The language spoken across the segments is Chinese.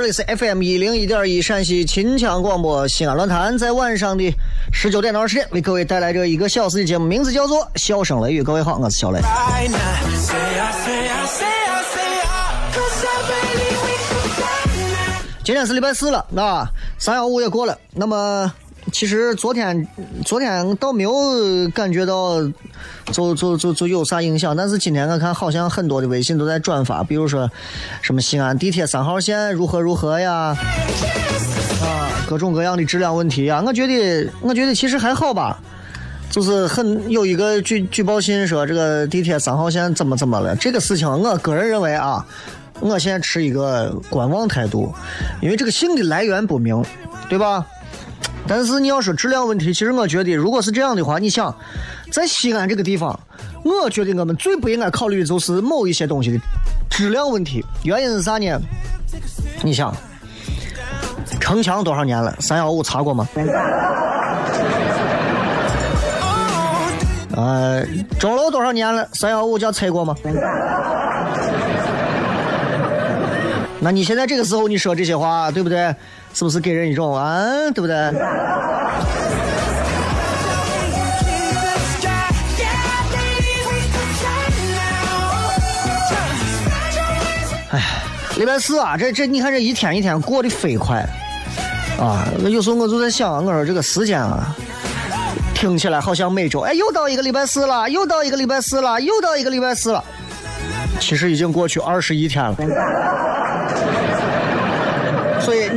这里是 FM 一零一点一陕西秦腔广播西安论坛，在晚上的十九点到二十点，为各位带来这一个小时的节目，名字叫做《笑声雷雨》。各位好，我是小雷。今天是礼拜四了，那，三幺五也过了。那么，其实昨天昨天倒没有感觉到就就就就有啥影响，但是今天我看好像很多的微信都在转发，比如说什么西安地铁三号线如何如何呀，啊，各种各样的质量问题呀。我觉得我觉得其实还好吧。就是很有一个举举报信说这个地铁三号线怎么怎么了，这个事情我个人认为啊，我现在持一个观望态度，因为这个信的来源不明，对吧？但是你要说质量问题，其实我觉得如果是这样的话，你想，在西安这个地方，我觉得我们最不应该考虑的就是某一些东西的质量问题。原因是啥呢？你想，城墙多少年了？三幺五查过吗？呃，钟楼多少年了？三幺五叫拆过吗？那你现在这个时候你说这些话，对不对？是不是给人一种啊，对不对？哎，礼拜四啊，这这你看这一天一天过得飞快啊！有时候我就在想，我说这个时间啊，听起来好像每周，哎，又到一个礼拜四了，又到一个礼拜四了，又到一个礼拜四了。其实已经过去二十一天了，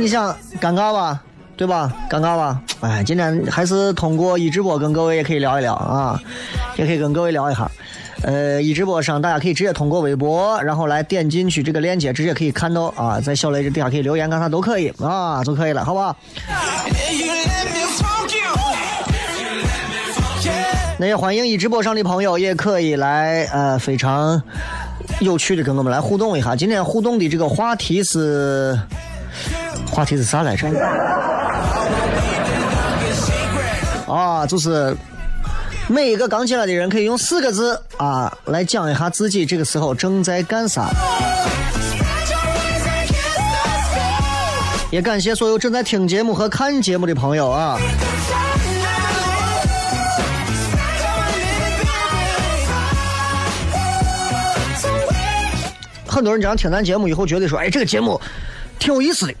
你想尴尬吧，对吧？尴尬吧？哎，今天还是通过一直播跟各位也可以聊一聊啊，也可以跟各位聊一下。呃，一直播上大家可以直接通过微博，然后来点进去这个链接，直接可以看到啊，在小雷这底下可以留言干啥都可以啊，就可以了，好不好？那也欢迎一直播上的朋友也可以来呃非常有趣的跟我们来互动一下。今天互动的这个话题是话题是啥来着？啊，就是每一个刚进来的人可以用四个字啊来讲一下自己这个时候正在干啥。也感谢所有正在听节目和看节目的朋友啊。很多人这样听咱节目以后，觉得说，哎，这个节目挺有意思的。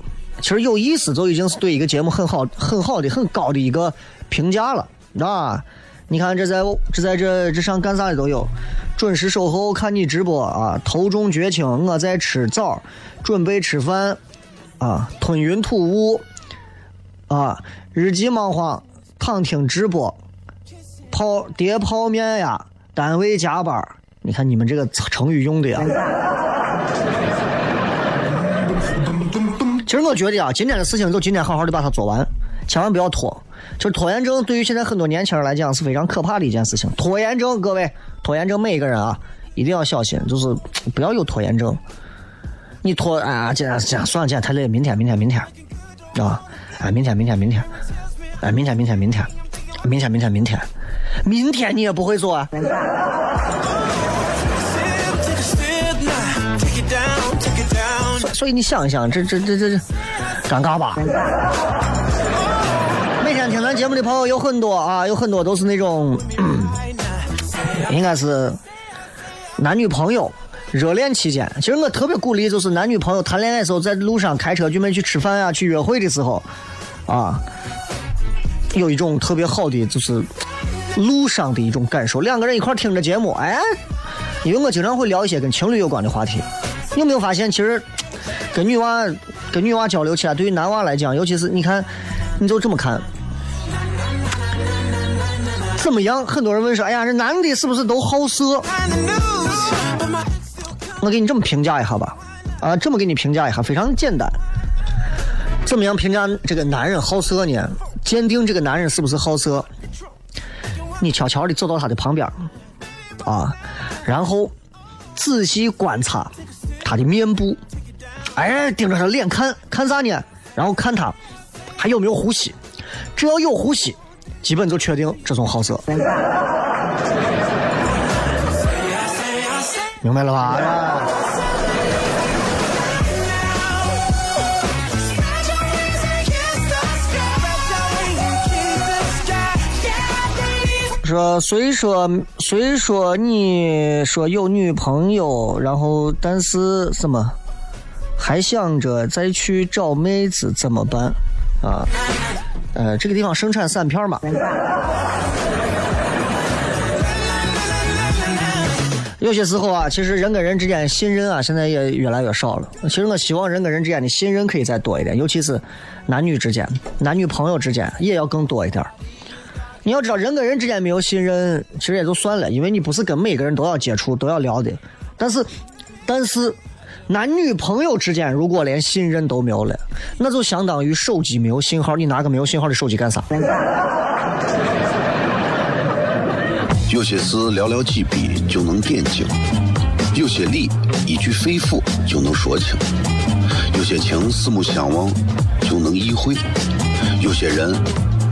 其实有意思就已经是对一个节目很好、很好的、很高的一个评价了啊！你看这在这在这这上干啥的都有，准时守候看你直播啊，头重脚轻我在吃枣，准备吃饭啊，吞云吐雾啊，日记忙慌躺听直播，泡叠泡面呀，单位加班你看你们这个成语用的呀。其实我觉得啊，今天的事情就今天好好的把它做完，千万不要拖。就是拖延症对于现在很多年轻人来讲是非常可怕的一件事情。拖延症，各位，拖延症每一个人啊一定要小心，就是不要有拖延症。你拖啊，今天今天算了，今天太累，明天明天明天，啊，哎，明天明天明天，哎，明天明天明天，明天明天明天，明天你也不会做啊。所以你想一想，这这这这这，尴尬吧？每天听咱节目的朋友有很多啊，有很多都是那种，应该是男女朋友热恋期间。其实我特别鼓励，就是男女朋友谈恋爱的时候，在路上开车准备去吃饭啊、去约会的时候，啊，有一种特别好的就是路上的一种感受。两个人一块听着节目，哎，因为我经常会聊一些跟情侣有关的话题。有没有发现，其实跟女娃跟女娃交流起来，对于男娃来讲，尤其是你看，你就这么看，怎么样？很多人问说，哎呀，这男的是不是都好色？我给你这么评价一下吧，啊，这么给你评价一下，非常简单。怎么样评价这个男人好色呢？鉴定这个男人是不是好色？你悄悄的走到他的旁边，啊，然后仔细观察他的面部，哎，盯着他脸看，看啥呢？然后看他还有没有呼吸，只要有呼吸，基本就确定这种好色。明白了吧？说虽说虽说你说有女朋友，然后但是什么还想着再去找妹子怎么办啊？呃，这个地方生产散片嘛。有些时候啊，其实人跟人之间信任啊，现在也越来越少了。其实我希望人跟人之间的信任可以再多一点，尤其是男女之间、男女朋友之间也要更多一点。你要知道，人跟人之间没有信任，其实也就算了，因为你不是跟每个人都要接触、都要聊的。但是，但是，男女朋友之间如果连信任都没有了，那就相当于手机没有信号，你拿个没有信号的手机干啥？有些事寥寥几笔就能点睛，有些理一句肺腑就能说清，有些情四目相望就能意会，有些人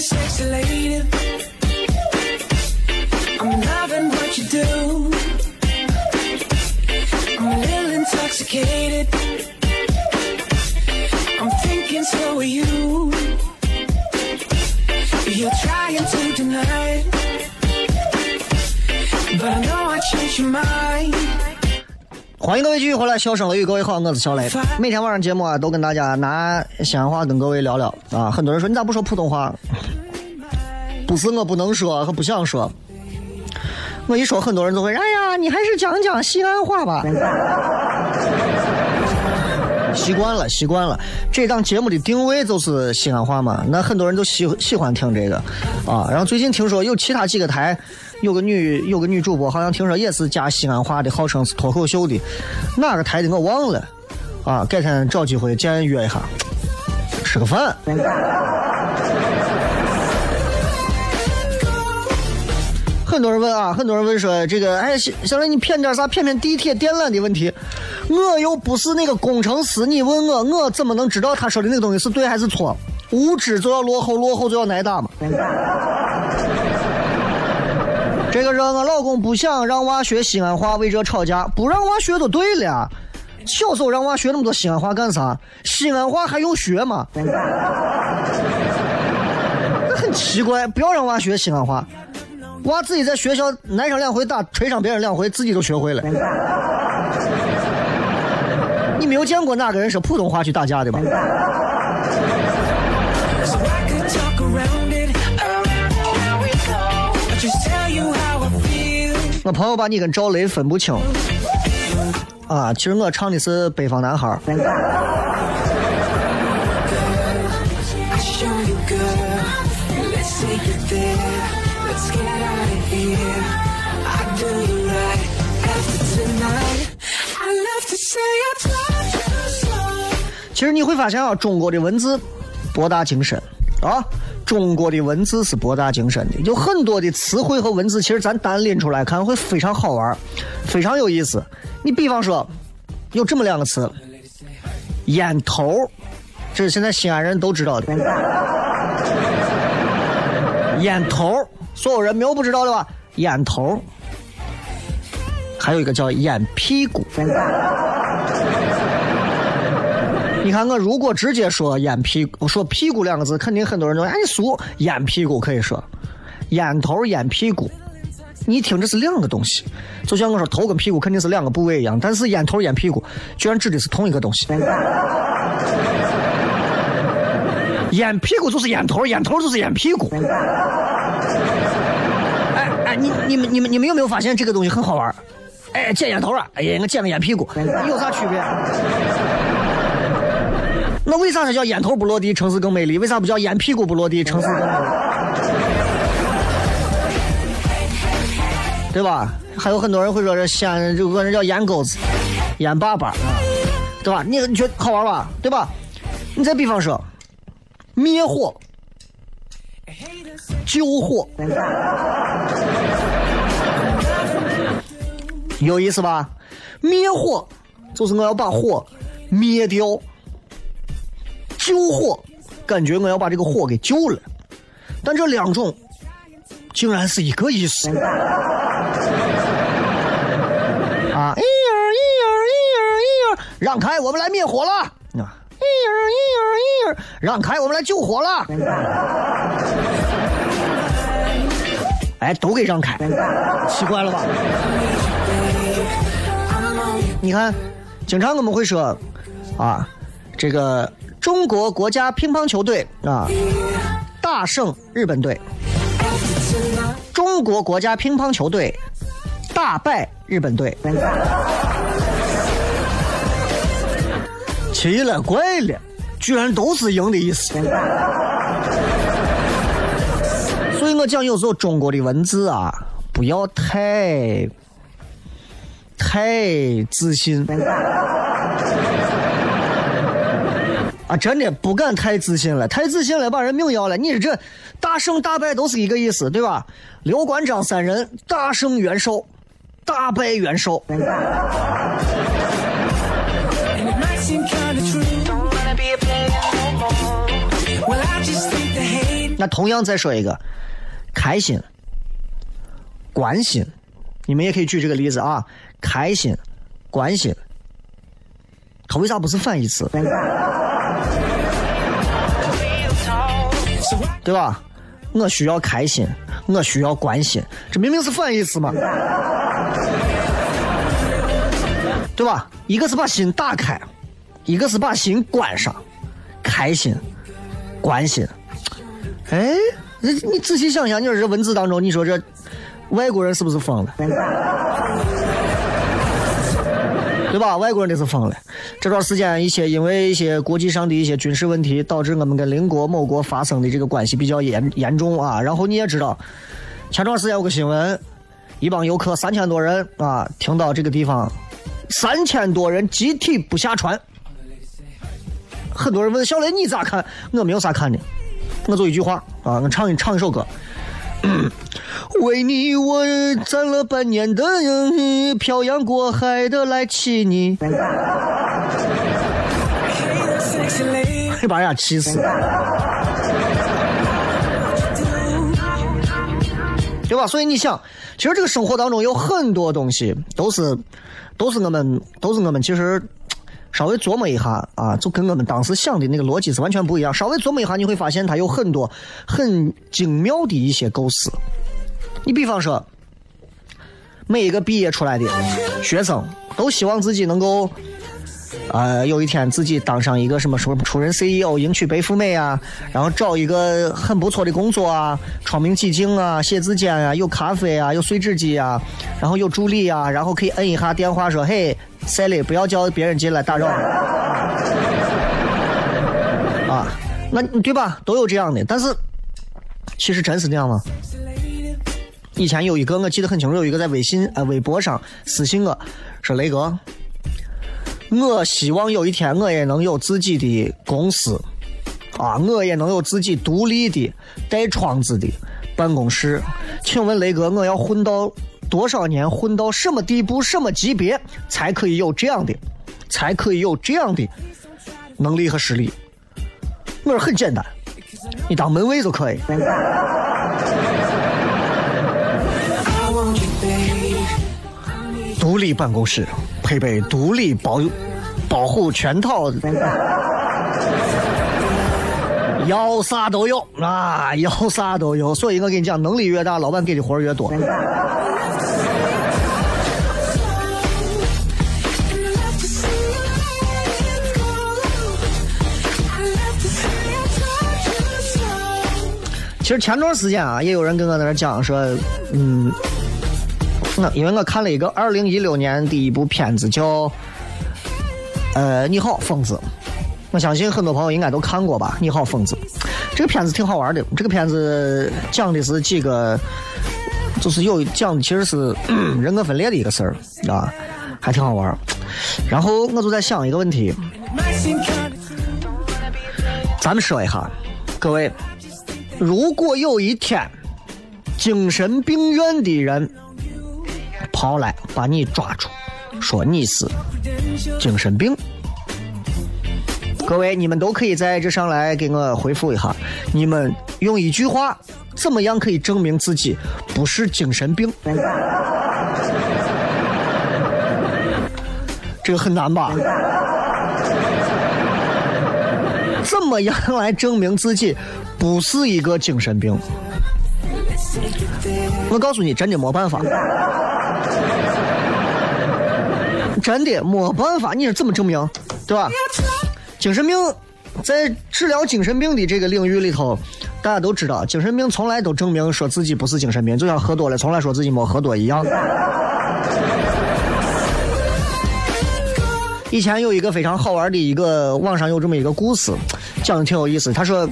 Sexy lady. I'm loving what you do. I'm a little intoxicated. I'm thinking so are you. You're trying to deny it. But I know I changed your mind. 欢迎各位继续回来，笑声雷雨，各位好，我是小雷。每天晚上节目啊，都跟大家拿西安话跟各位聊聊啊。很多人说你咋不说普通话？不是我不能说和不想说，我一说很多人都会，哎呀，你还是讲讲西安话吧。习惯了，习惯了。这档节目的定位就是西安话嘛，那很多人都喜喜欢听这个啊。然后最近听说有其他几个台，有个女有个女主播，好像听说也是加西安话的，号称是脱口秀的，哪个台的我忘了啊。改天找机会见约一下，吃个饭。很多人问啊，很多人问说这个，哎，小小雷，你骗点啥？骗骗地铁电缆的问题。我又不是那个工程师，你问我，我怎么能知道他说的那个东西是对还是错？无知就要落后，落后就要挨打嘛。这个说我老公不想让娃学西安话，为这吵架，不让娃学就对了。小时候让娃学那么多西安话干啥？西安话还用学吗？那很奇怪，不要让娃学西安话。娃自己在学校挨上两回打，捶上别人两回，自己都学会了。你没有见过哪个人说普通话去打架的吧. 我朋友把你跟赵雷分不清。啊，其实我唱的是北方男孩。其实你会发现啊，中国的文字博大精深。啊，中国的文字是博大精深的，有很多的词汇和文字，其实咱单拎出来看会非常好玩，非常有意思。你比方说，有这么两个词，烟头，这是现在西安人都知道的。烟头，所有人没有不知道的吧？烟头，还有一个叫烟屁股。你看我如果直接说烟屁股，说屁股两个字，肯定很多人都哎你俗，烟屁股可以说，烟头烟屁股，你听这是两个东西，就像我说头跟屁股肯定是两个部位一样，但是烟头烟屁股居然指的是同一个东西。烟屁股就是烟头，烟头就是烟屁股。哎哎，你你们你们你们有没有发现这个东西很好玩？哎，捡烟头啊！哎呀，我捡个烟屁股，有啥区别？那为啥它叫烟头不落地，城市更美丽？为啥不叫烟屁股不落地，城市更美丽？对吧？还有很多人会说这西安这个人叫烟钩子、烟粑粑，对吧？你你觉得好玩吧？对吧？你再比方说，灭火、救火，有意思吧？灭火就是我要把火灭掉。救火，感觉我要把这个火给救了，但这两种竟然是一个意思。啊，一儿一儿一儿一儿，让开，我们来灭火了。啊，一儿一儿一儿，让开，我们来救火了。哎，都给让开，奇怪了吧？你看，经常我们会说，啊，这个。中国国家乒乓球队啊，大胜日本队。中国国家乒乓球队大败日本队。奇了怪了，居然都是赢的意思。所以我讲，有时候中国的文字啊，不要太太自信。真的不敢太自信了，太自信了把人命要了。你这大胜大败都是一个意思，对吧？刘关张三人大胜袁绍，大败袁绍。那同样再说一个，开心、关心，你们也可以举这个例子啊。开心、关心，它为啥不是反义词？对吧？我需要开心，我需要关心，这明明是反义词嘛，对吧？一个是把心打开，一个是把心关上，开心、关心。哎，你你仔细想想，你说这文字当中，你说这外国人是不是疯了？对吧？外国人这是疯了。这段时间，一些因为一些国际上的一些军事问题，导致我们跟邻国某国发生的这个关系比较严严重啊。然后你也知道，前段时间有个新闻，一帮游客三千多人啊，停到这个地方，三千多人集体不下船。很多人问小雷你咋看？我没有啥看的，我就一句话啊，我唱一唱一首歌。为你我攒了半年的呃漂洋过海的来气你，会把人家气死。对吧？所以你想，其实这个生活当中有很多东西都是，都是我们，都是我们其实稍微琢磨一下啊，就跟我们当时想的那个逻辑是完全不一样。稍微琢磨一下，你会发现它有很多很精妙的一些构思。你比方说，每一个毕业出来的学生都希望自己能够。呃，有一天自己当上一个什么什么出任 CEO，迎娶白富美啊，然后找一个很不错的工作啊，窗明几净啊，写字间啊，有咖啡啊，有碎纸机啊，然后有助理啊，然后可以摁一下电话说：“嘿塞雷不要叫别人进来打扰。”啊，那对吧？都有这样的，但是其实真是这样吗？以前有一个我记得很清楚，有一个在微信呃微博上私信我，说雷哥。我希望有一天我也能有自己的公司，啊，我也能有自己独立的带窗子的办公室。请问雷哥，我要混到多少年？混到什么地步？什么级别才可以有这样的？才可以有这样的能力和实力？我说很简单，你当门卫就可以。独立办公室，配备独立保保护全套，要啥都有啊，要啥都有。所以我跟你讲，能力越大，老板给的活越多。其实前段时间啊，也有人跟我在那讲说，嗯。那因为我看了一个二零一六年的一部片子，叫《呃你好疯子》，我相信很多朋友应该都看过吧？《你好疯子》这个片子挺好玩的。这个片子讲的是几个，就是有讲的其实是 人格分裂的一个事儿啊，还挺好玩。然后我就在想一个问题，咱们说一下，各位，如果有一天精神病院的人。跑来把你抓住，说你是精神病。各位，你们都可以在这上来给我回复一下，你们用一句话怎么样可以证明自己不是精神病？这个很难吧？怎么样来证明自己不是一个精神病？我告诉你，真的没办法。真的没办法，你是怎么证明，对吧？精神病在治疗精神病的这个领域里头，大家都知道，精神病从来都证明说自己不是精神病，就像喝多了从来说自己没喝多一样。以前有一个非常好玩的一个网上有这么一个故事，讲的挺有意思。他说，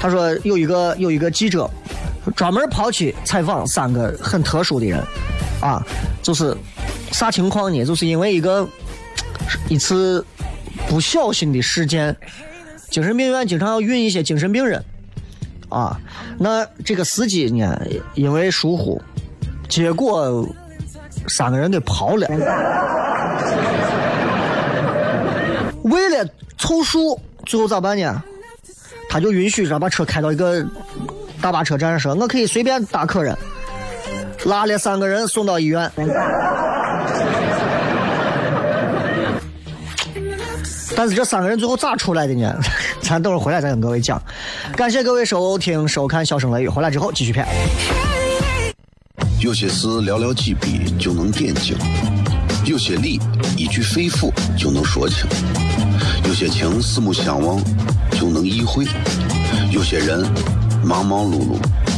他说有一个有一个记者专门跑去采访三个很特殊的人，啊，就是。啥情况呢？就是因为一个一次不小心的事件，精神病院经常要运一些精神病人，啊，那这个司机呢，因为疏忽，结果三个人给跑了。为了凑数，最后咋办呢？他就允许让把车开到一个大巴车站，说我可以随便搭客人，拉了三个人送到医院。但是这三个人最后咋出来的呢？咱等会儿回来再跟各位讲。感谢各位收听收看《笑声雷雨》，回来之后继续片。有些事寥寥几笔就能点睛，有些理一句肺腑就能说清，有些情四目相望就能意会，有些人忙忙碌碌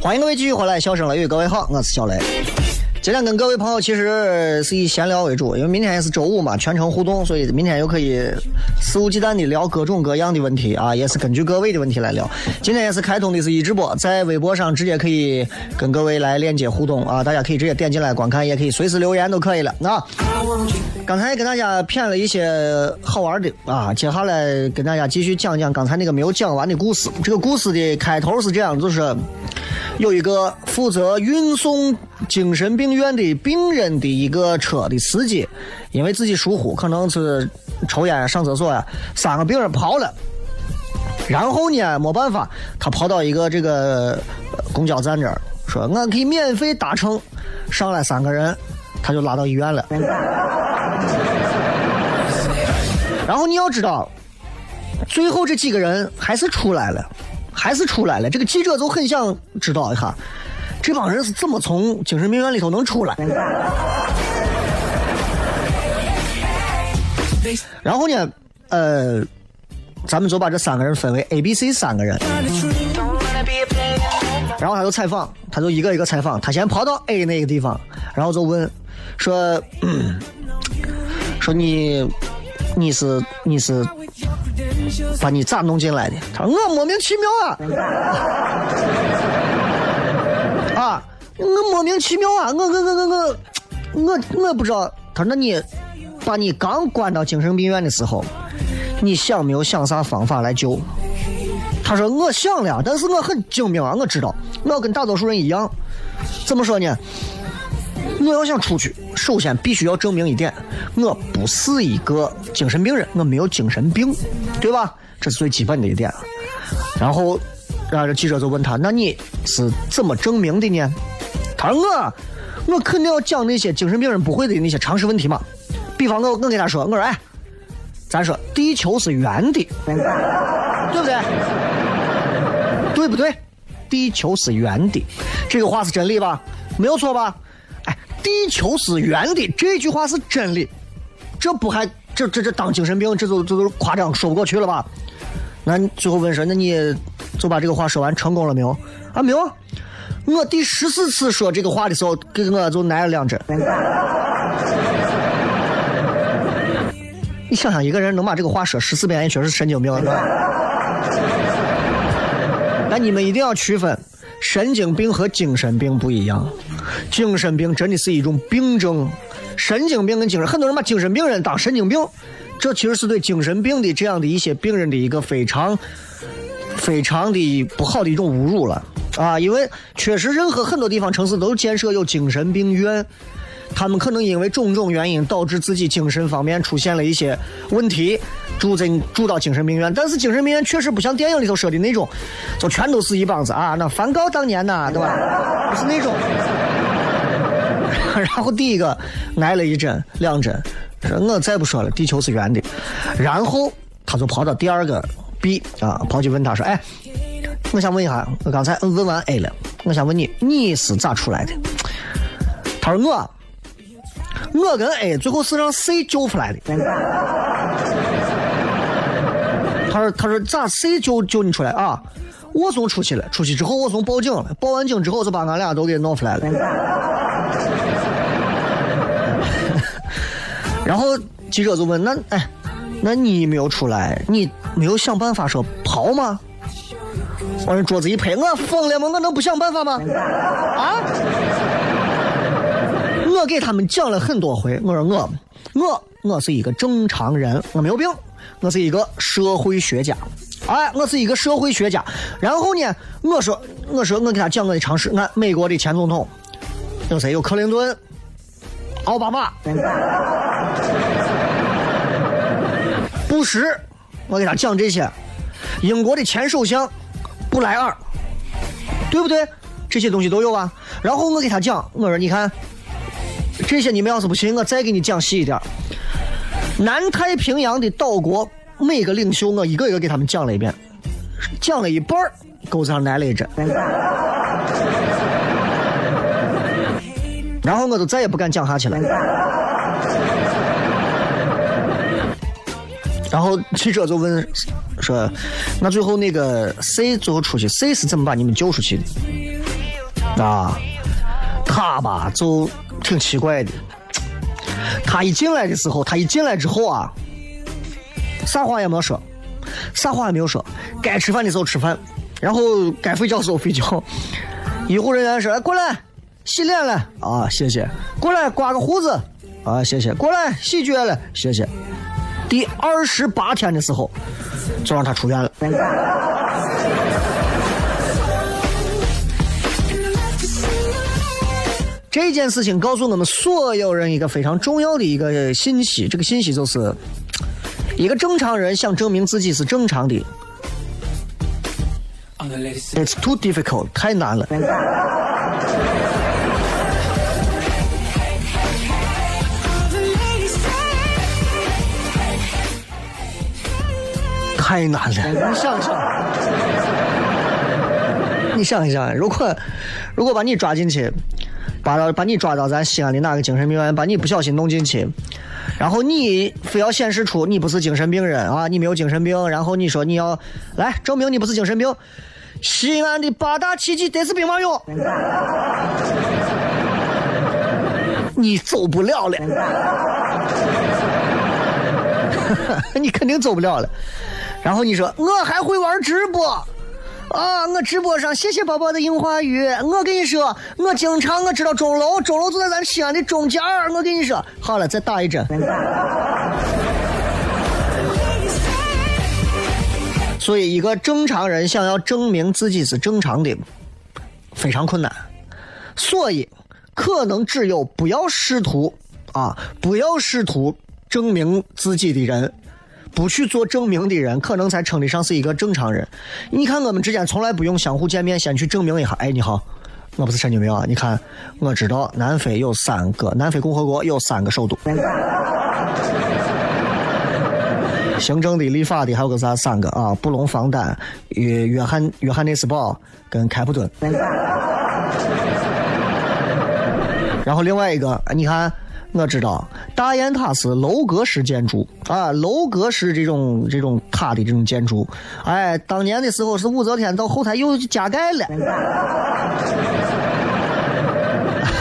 欢迎各位继续回来，笑声雷雨，各位好，我是小雷。今天跟各位朋友其实是以闲聊为主，因为明天也是周五嘛，全程互动，所以明天又可以肆无忌惮的聊各种各样的问题啊，也是根据各位的问题来聊。今天也是开通的是一直播，在微博上直接可以跟各位来链接互动啊，大家可以直接点进来观看，也可以随时留言都可以了啊。刚才跟大家骗了一些好玩的啊，接下来跟大家继续讲讲刚才那个没有讲完的故事。这个故事的开头是这样，就是有一个负责运送精神病院的病人的一个车的司机，因为自己疏忽，可能是抽烟、上厕所呀，三个病人跑了。然后呢，没办法，他跑到一个这个公交站这儿，说俺可以免费搭乘，上来三个人，他就拉到医院了。然后你要知道，最后这几个人还是出来了，还是出来了。这个记者就很想知道一下，这帮人是怎么从精神病院里头能出来。然后呢，呃，咱们就把这三个人分为 A、B、C 三个人。然后他就采访，他就一个一个采访。他先跑到 A 那个地方，然后就问说：“嗯、说你你是你是把你咋弄进来的？”他说：“我莫名其妙啊，啊，我莫名其妙啊，我我我我我我我不知道。”他说：“那你把你刚关到精神病院的时候，你想没有想啥方法来救？”他说：“我想了，但是我很精明啊，我知道，我跟大多数人一样。怎么说呢？我要想出去，首先必须要证明一点，我不是一个精神病人，我没有精神病，对吧？这是最基本的一点。然后，然后这记者就问他：那你是怎么证明的呢？他说：我，我肯定要讲那些精神病人不会的那些常识问题嘛。比方我，我跟他说，我说，哎，咱说地球是圆的，对不对？对不对？地球是圆的，这个话是真理吧？没有错吧？地球是圆的这句话是真理，这不还这这这当精神病，这都这都夸张说不过去了吧？那最后问说，那你就把这个话说完成功了没有？啊，没有。我第十四次说这个话的时候，给我就挨了两针。你想想，一个人能把这个话说十四遍，也确实是神经病。但你们一定要区分，神经病和精神病不一样。精神病真的是一种病症，神经病跟精神，很多人把精神病人当神经病，这其实是对精神病的这样的一些病人的一个非常、非常的不好的一种侮辱了啊！因为确实，任何很多地方城市都建设有精神病院。他们可能因为种种原因导致自己精神方面出现了一些问题，住进住到精神病院。但是精神病院确实不像电影里头说的那种，就全都是一帮子啊，那梵高当年呐，对吧？不是那种。然后第一个挨了一针两针，说我再不说了，地球是圆的。然后他就跑到第二个 B 啊，跑去问他说：“哎，我想问一下，我刚才问完 A 了，我想问你，你是咋出来的？”他说我。我跟 A 最后是让 C 救出来的。他说：“他说咋谁救救你出来啊？我送出去了，出去之后我送报警了，报完警之后就把俺俩都给弄出来了。然后记者就问：那哎，那你没有出来，你没有想办法说跑吗？往人桌子一拍，我疯了吗？我能不想办法吗？啊？”我给他们讲了很多回，我说我我我是一个正常人，我没有病，我是一个社会学家，哎，我是一个社会学家。然后呢，我说我说我给他讲我的常识。俺美国的前总统有谁？有克林顿、奥巴马、布什，我给他讲这些。英国的前首相布莱尔，对不对？这些东西都有啊。然后我给他讲，我说你看，这些你们要是不信，我再给你讲细一点。南太平洋的岛国每个领袖，我一个一个给他们讲了一遍，讲了一半儿，钩子上来了一针。然后我就再也不敢讲下去了。然后记者就问说：“那最后那个 C 最后出去，C 是怎么把你们救出去的？”啊，他吧就挺奇怪的。他一进来的时候，他一进来之后啊，啥话也没说，啥话也没有说。该吃饭的时候吃饭，然后该睡觉的时候睡觉。医护人员说：“过来洗脸了啊，谢谢。过来刮个胡子啊，谢谢。过来洗脚了，谢谢。”第二十八天的时候，就让他出院了。这件事情告诉我们所有人一个非常重要的一个信息，这个信息就是，一个正常人想证明自己是正常的，It's too difficult，太难了。太难了，你想想，你想一想，如果如果把你抓进去，把到把你抓到咱西安的哪个精神病院，把你不小心弄进去，然后你非要显示出你不是精神病人啊，你没有精神病，然后你说你要来证明你不是精神病，西安的八大奇迹得是兵马俑，你走不了了，你肯定走不了了。然后你说我还会玩直播，啊，我直播上谢谢宝宝的樱花雨。我跟你说，我经常我知道钟楼，钟楼就在咱西安的中间。我跟你说，好了，再打一针。所以，一个正常人想要证明自己是正常的，非常困难。所以，可能只有不要试图啊，不要试图证明自己的人。不去做证明的人，可能才称得上是一个正常人。你看，我们之间从来不用相互见面，先去证明一下。哎，你好，我不是神经病啊！你看，我知道南非有三个，南非共和国有三个首都，行政的、立法的，还有个啥三个啊？布隆方丹、约约翰约翰内斯堡跟开普敦。然后另外一个，你看。我知道大雁塔是楼阁式建筑啊，楼阁式这种这种塔的这种建筑，哎，当年的时候是武则天到后台又加盖了。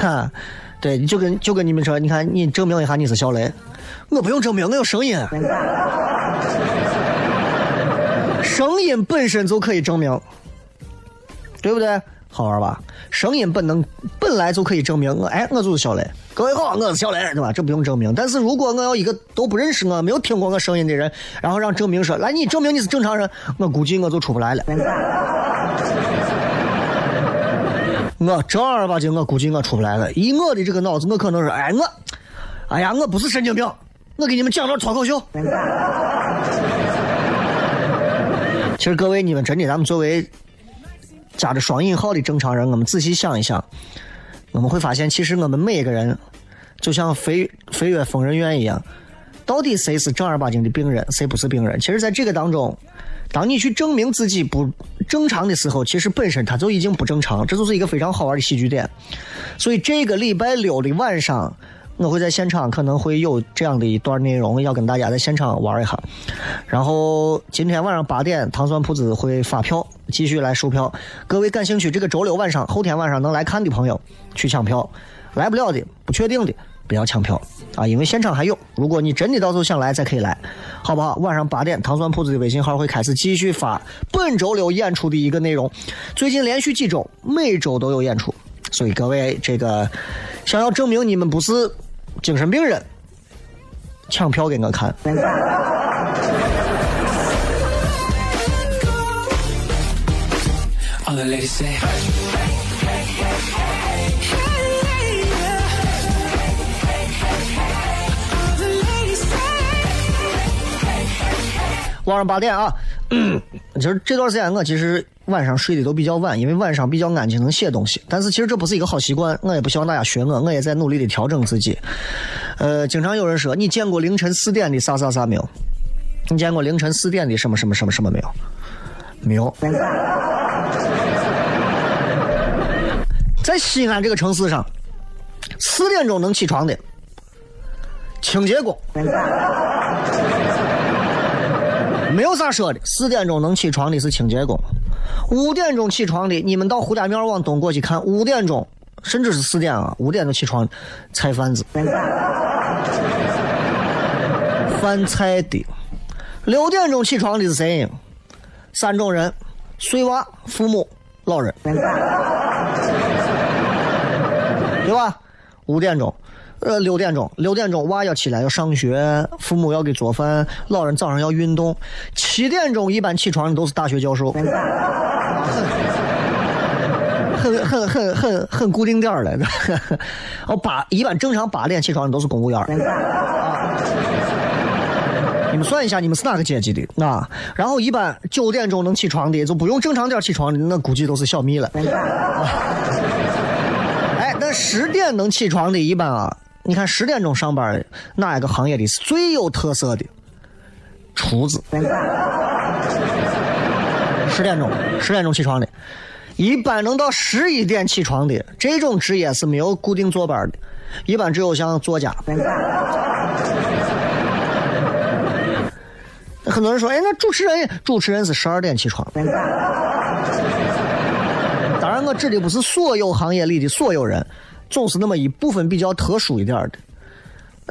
哈，对，就跟就跟你们说，你看你证明一下你是小雷，我不用证明，我有声音，声音本身就可以证明，对不对？好玩吧？声音本能本来就可以证明我，哎，我就是小雷。各位好，我是小雷，对吧？这不用证明。但是如果我要一个都不认识我、没有听过我声音的人，然后让证明说，来，你证明你是正常人，我估计我就出不来了。我正儿八经，我估计我出不来了。以我的这个脑子，我可能是，哎，我，哎呀，我不是神经病，我给你们讲段脱口秀。其实各位，你们真的，咱们作为。加着双引号的正常人，我们仔细想一想，我们会发现，其实我们每一个人，就像飞飞跃疯人院一样，到底谁是正儿八经的病人，谁不是病人？其实，在这个当中，当你去证明自己不正常的时候，其实本身他就已经不正常，这就是一个非常好玩的喜剧点。所以，这个礼拜六的晚上。我会在现场，可能会有这样的一段内容要跟大家在现场玩一下。然后今天晚上八点，糖蒜铺子会发票，继续来售票。各位感兴趣，这个周六晚上、后天晚上能来看的朋友去抢票，来不了的、不确定的不要抢票啊，因为现场还有。如果你真的到时候想来，再可以来，好不好？晚上八点，糖蒜铺子的微信号会开始继续发本周六演出的一个内容。最近连续几周，每周都有演出，所以各位这个想要证明你们不是。精神病人抢票给我看。晚上八点啊，其实这段时间我其实晚上睡得都比较晚，因为晚上比较安静，能写东西。但是其实这不是一个好习惯，我也不希望大家学我，我也在努力的调整自己。呃，经常有人说，你见过凌晨四点的啥啥啥没有？你见过凌晨四点的什么什么什么什么没有？没有。在西安这个城市上，四点钟能起床的清洁工。没有啥说的，四点钟能起床的是清洁工，五点钟起床的，你们到胡家庙往东过去看，五点钟甚至是四点啊，五点钟起床，菜贩子，贩菜的，六点钟起床的是谁？三种人：碎娃、父母、老人，对吧？五点钟。呃，六点钟，六点钟娃要起来要上学，父母要给做饭，老人早上要运动。七点钟一般起床的都是大学教授，很很很很很固定点儿了。哦，八一般正常八点起床的都是公务员。啊 你们算一下，你们是哪个阶级的啊？然后一般九点钟能起床的，就不用正常点儿起床的，那估计都是小蜜了。哎，那十点能起床的，一般啊，你看十点钟上班的哪一个行业里是最有特色的？厨子。十点钟，十点钟起床的，一般能到十一点起床的这种职业是没有固定坐班的，一般只有像作家。很多人说，哎，那主持人，主持人是十二点起床。当然，我指的不是所有行业里的所有人，总是那么一部分比较特殊一点的。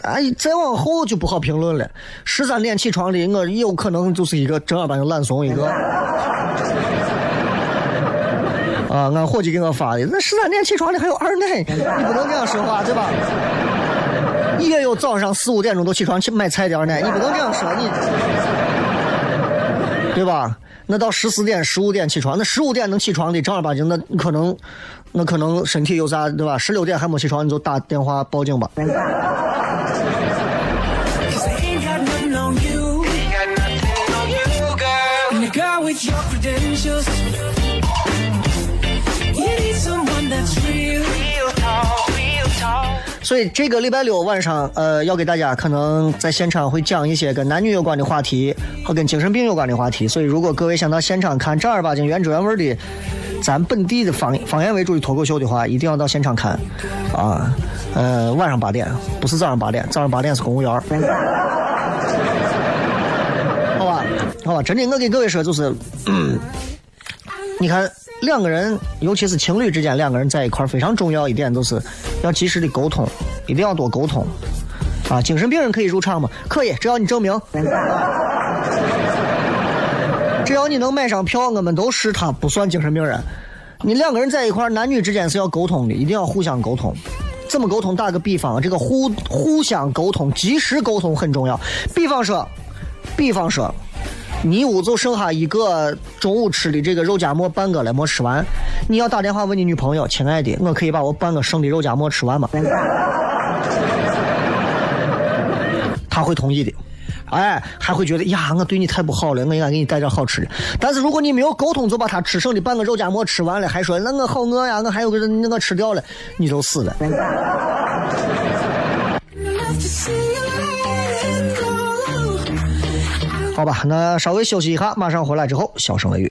哎，再往后就不好评论了。十三点起床的，我有可能就是一个正儿八经懒怂一个。啊，俺伙计给我发的，那十三点起床的还有二奶，你不能这样说话，对吧？也有早上四五点钟都起床去买菜点儿呢，你不能这样说，你，对吧？那到十四点、十五点起床，那十五点能起床的正儿八经，那可能，那可能身体有啥对吧？十六点还没起床你就打电话报警吧。所以这个礼拜六晚上呃要给大家可能在现场会讲一些跟男女有关的话题和跟精神病有关的话题。所以如果各位想到现场看正儿八经原汁原味的咱本地的方方言为主的脱口秀的话，一定要到现场看，啊，呃，晚上八点，不是早上八点，早上八点是公务员。好吧，好吧，真的，我给各位说，就是，你看两个人，尤其是情侣之间，两个人在一块非常重要一点，就是要及时的沟通，一定要多沟通。啊，精神病人可以入场吗？可以，只要你证明，只要你能买上票，我们都视他不算精神病人。你两个人在一块，男女之间是要沟通的，一定要互相沟通。怎么沟通？打个比方，这个互互相沟通、及时沟通很重要。比方说，比方说，你屋就剩下一个中午吃的这个肉夹馍半个了，没吃完，你要打电话问你女朋友：“亲爱的，我可以把我半个剩的肉夹馍吃完吗？”他会同意的。哎，还会觉得呀，我对你太不好了，我应该给你带点好吃的。但是如果你没有沟通，就把他吃剩的半个肉夹馍吃完了，还说那我好饿呀，我还有个人那个吃掉了，你就死了。好吧，那稍微休息一下，马上回来之后，小声雷雨。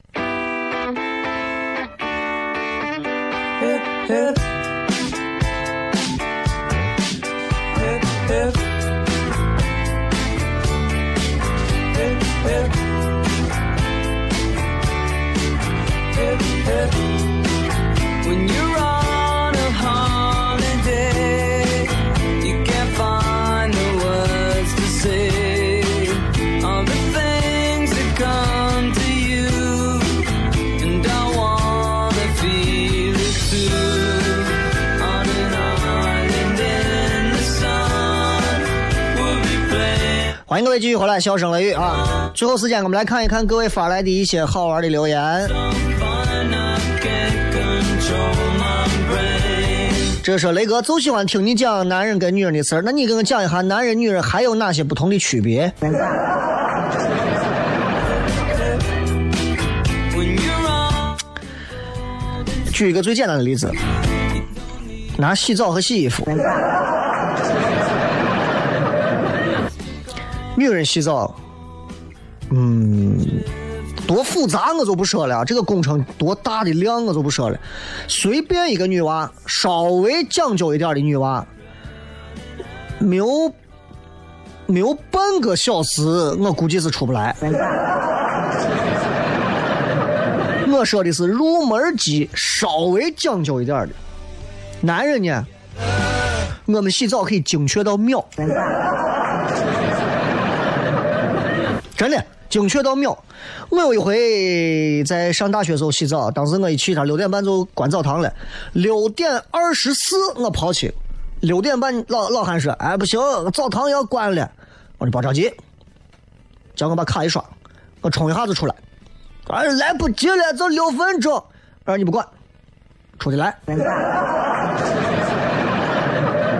各位继续回来，笑声雷雨啊！最后时间，我们来看一看各位发来的一些好玩的留言。这说雷哥就喜欢听你讲男人跟女人的事儿，那你给我讲一下男人女人还有哪些不同的区别？举一个最简单的例子，拿洗澡和洗衣服。女人洗澡，嗯，多复杂我就不说了，这个工程多大的量我就不说了。随便一个女娃，稍微讲究一点的女娃，没有没有半个小时，我估计是出不来。我说的是入门级，稍微讲究一点的。男人呢，我们洗澡可以精确到秒，真的精确到秒。我有一回在上大学时候洗澡，当时我一去，他六点半就关澡堂了，六点二十四我跑去，六点半老老汉说：“哎，不行，澡堂要关了。”我说：“别着急，叫我把卡一刷，我冲一下子出来。”哎，来不及了，就六分钟。我说你不管，出去来。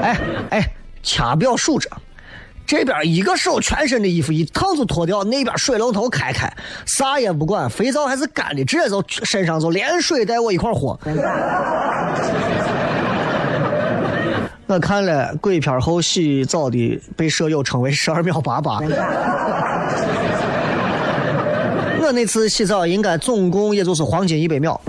哎 哎，掐表数着，这边一个手全身的衣服一趟就脱掉，那边水龙头开开，啥也不管，肥皂还是干的，直接就身上就连水带我一块和。我看了鬼片后洗澡的，被舍友称为十二秒八八。我那次洗澡应该总共也就是黄金一百秒，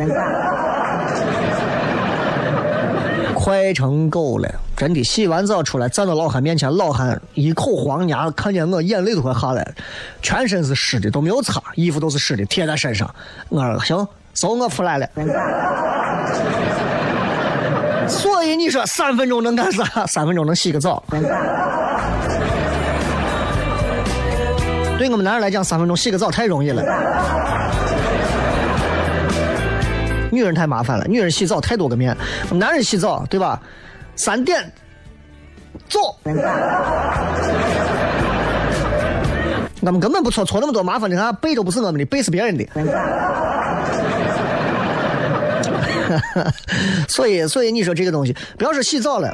快成狗了，真的！洗完澡出来站到老汉面前，老汉一口黄牙，看见我眼泪都快下来了，全身是湿的，都没有擦，衣服都是湿的，贴在身上。我说行，走，我出来了。所以你说三分钟能干啥？三分钟能洗个澡。对我们男人来讲，三分钟洗个澡太容易了。女人太麻烦了，女人洗澡太多个面。男人洗澡，对吧？三点，走。我们根本不搓搓那么多麻烦的，看背都不是我们的，背是别人的。所以，所以你说这个东西，不要说洗澡了。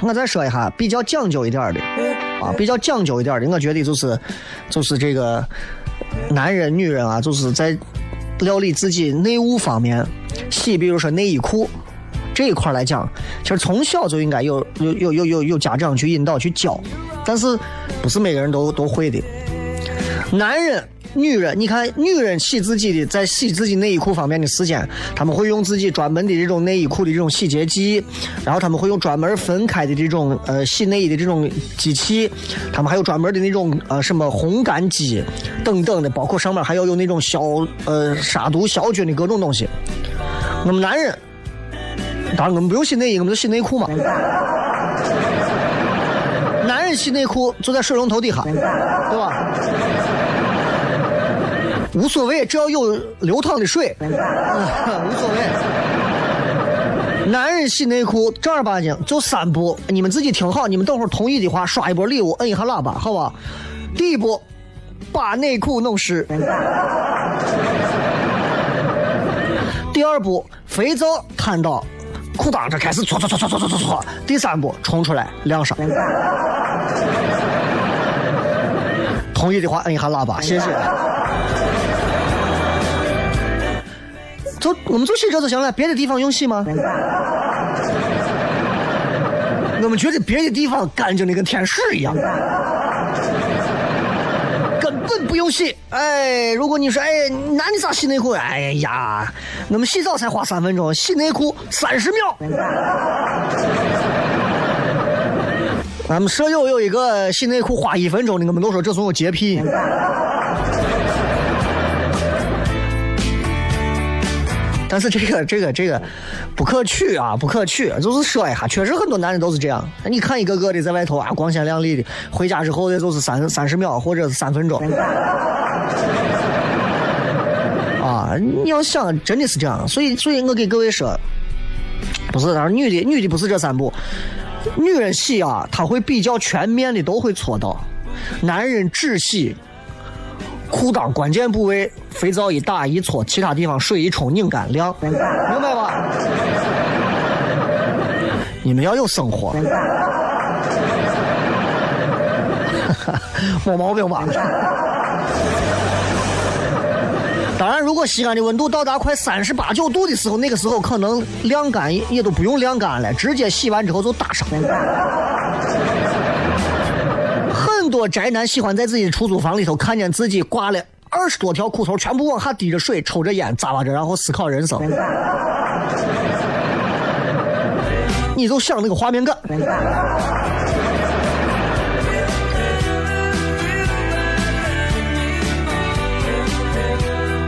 我再说一下比较讲究一点的啊，比较讲究一点的，我觉得就是，就是这个男人、女人啊，就是在料理自己内务方面，洗，比如说内衣裤这一块来讲，其实从小就应该有有有有有有家长去引导去教，但是不是每个人都都会的，男人。女人，你看，女人洗自己的，在洗自己内衣裤方面的时间，他们会用自己专门的这种内衣裤的这种洗洁剂，然后他们会用专门分开的这种呃洗内衣的这种机器，他们还有专门的那种呃什么烘干机等等的，包括上面还要有那种消呃杀毒消菌的各种东西。我们男人，当然我们不用洗内衣，我们就洗内裤嘛。男人洗内裤就在水龙头底下，对吧？无所谓，只要有流淌的水，无所谓。男人洗内裤正儿八经就三步，你们自己听好。你们等会儿同意的话，刷一波礼物，摁一下喇叭，好吧？第一步，把内裤弄湿。第二步，肥皂摊到裤裆这开始搓搓搓搓搓搓搓搓。第三步，冲出来晾上。同意的话，摁一下喇叭，谢谢。就我们就洗这就行了，别的地方用洗吗？我们觉得别的地方干净的跟天使一样，根本不用洗。哎，如果你说，哎，那你咋洗内裤？哎呀，我们洗澡才花三分钟，洗内裤三十秒。咱们舍友有一个洗内裤花一分钟的，我们都说这算有洁癖。但是这个这个这个不可取啊，不可取。就是说一下，确实很多男人都是这样。你看一个个的在外头啊，光鲜亮丽的，回家之后的就是三三十秒或者是三分钟。啊，你要想真的是这样，所以所以我给各位说，不是，他说女的女的不是这三步，女人洗啊，她会比较全面的都会搓到，男人只洗裤裆关键部位肥皂一打一搓，其他地方水一冲拧干晾，明白吧？你们要有生活，没毛病吧？当然，如果西安的温度到达快三十八九度的时候，那个时候可能晾干也都不用晾干了，直接洗完之后就打上。多宅男喜欢在自己的出租房里头看见自己挂了二十多条裤头，全部往下滴着水，抽着烟，咂巴着，然后思考人生。你就想那个画面感。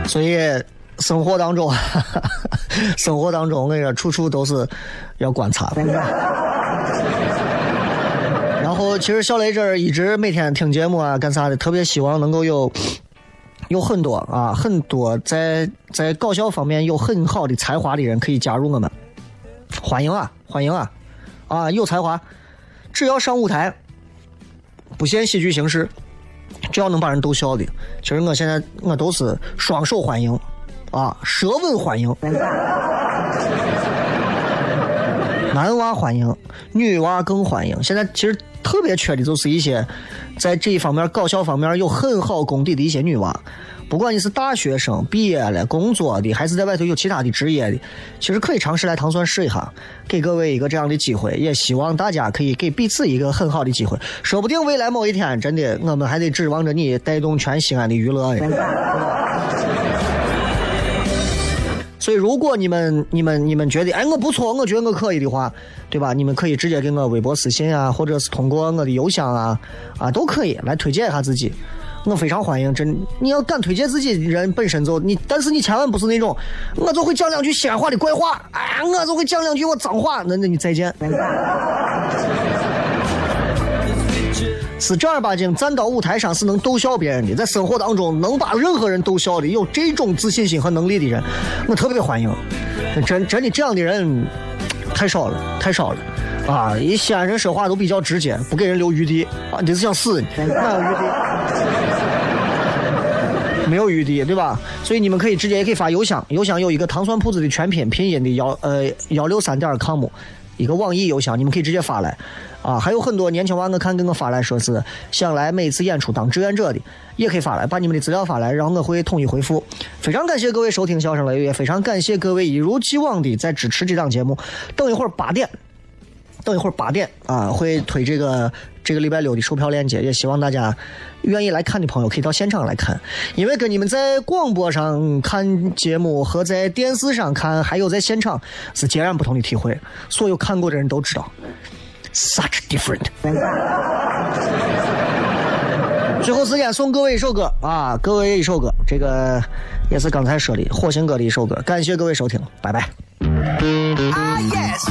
所以生活当中，生活当中，我跟你说，处处都是要观察的。后，其实小雷这儿一直每天听节目啊，干啥的，特别希望能够有有很多啊，很多在在搞笑方面有很好的才华的人可以加入我们，欢迎啊，欢迎啊，啊，有才华，只要上舞台，不限喜剧形式。只要能把人逗笑的，其实我现在我都是双手欢迎，啊，舌吻欢迎，男娃欢迎，女娃更欢迎。现在其实特别缺的就是一些在这一方面搞笑方面有很好功底的一些女娃。不管你是大学生毕业了工作的，还是在外头有其他的职业的，其实可以尝试来糖蒜试一下，给各位一个这样的机会。也希望大家可以给彼此一个很好的机会，说不定未来某一天，真的我们还得指望着你带动全西安的娱乐呀。所以，如果你们、你们、你们觉得，哎，我不错，我觉得我可以的话，对吧？你们可以直接给我微博私信啊，或者是通过我的邮箱啊，啊，都可以来推荐一下自己。我非常欢迎，真你要敢推荐自己人本身就你，但是你千万不是那种，我就会讲两句西安话的怪话，哎，我就会讲两句我脏话，那那你再见。是正儿八经站到舞台上是能逗笑别人的，在生活当中能把任何人逗笑的，有这种自信心和能力的人，我特别欢迎。真真的这样的人太少了，太少了。啊，一西安人说话都比较直接，不给人留余地啊！你是想死？哪有余地？没有余地，对吧？所以你们可以直接也可以发邮箱，邮箱有一个糖蒜铺子的全拼拼音的幺呃幺六三点 com，一个网易邮箱，你们可以直接发来。啊，还有很多年轻娃，我看给我发来说是想来每次演出当志愿者的，也可以发来，把你们的资料发来，然后我会统一回复。非常感谢各位收听《笑声雷雨》，也非常感谢各位一如既往的在支持这档节目。等一会儿八点。等一会儿八点啊，会推这个这个礼拜六的售票链接，也希望大家愿意来看的朋友可以到现场来看，因为跟你们在广播上看节目和在电视上看，还有在现场是截然不同的体会。所有看过的人都知道，such different。最后时间送各位一首歌啊，各位一首歌，这个也是刚才说的火星哥的一首歌，感谢各位收听，拜拜。Ah, yes.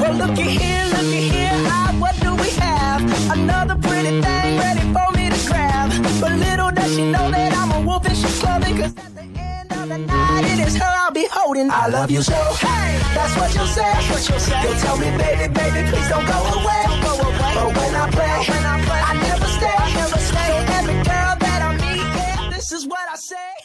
well, looky here, looky here. Ah, what do we have? Another pretty thing ready for me to grab. But little does she know that I'm a wolf and she's clubbing. Cause at the end of the night, it is her I'll be holding. I love you so. Hey, that's what you'll say. That's what you'll say. You'll tell me, baby, baby, please don't go away. Don't go away. But when I play, when I play, I never stay. I never stay. So every girl that I meet, this is what I say.